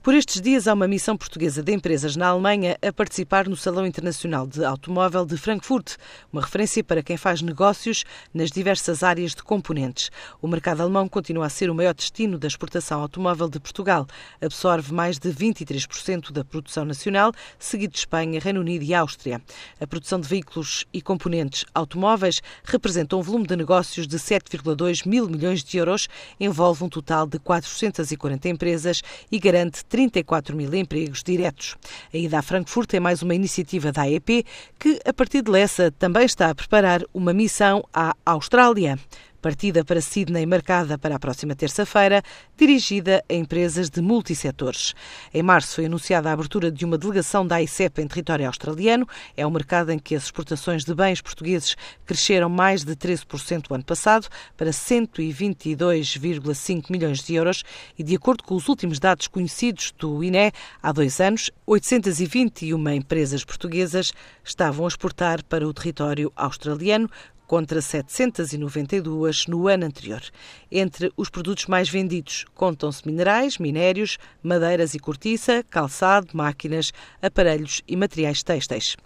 Por estes dias há uma missão portuguesa de empresas na Alemanha a participar no Salão Internacional de Automóvel de Frankfurt, uma referência para quem faz negócios nas diversas áreas de componentes. O mercado alemão continua a ser o maior destino da exportação automóvel de Portugal. Absorve mais de 23% da produção nacional, seguido de Espanha, Reino Unido e Áustria. A produção de veículos e componentes automóveis representa um volume de negócios de 7,2 mil milhões de euros, envolve um total de 440 empresas e garante 34 mil empregos diretos. A ida a Frankfurt é mais uma iniciativa da AEP, que, a partir de Lessa, também está a preparar uma missão à Austrália partida para Sydney marcada para a próxima terça-feira, dirigida a empresas de multissetores. Em março foi anunciada a abertura de uma delegação da ICEP em território australiano. É um mercado em que as exportações de bens portugueses cresceram mais de 13% o ano passado, para 122,5 milhões de euros e, de acordo com os últimos dados conhecidos do INE, há dois anos, 821 empresas portuguesas estavam a exportar para o território australiano, contra 792 no ano anterior. Entre os produtos mais vendidos contam-se minerais, minérios, madeiras e cortiça, calçado, máquinas, aparelhos e materiais têxteis.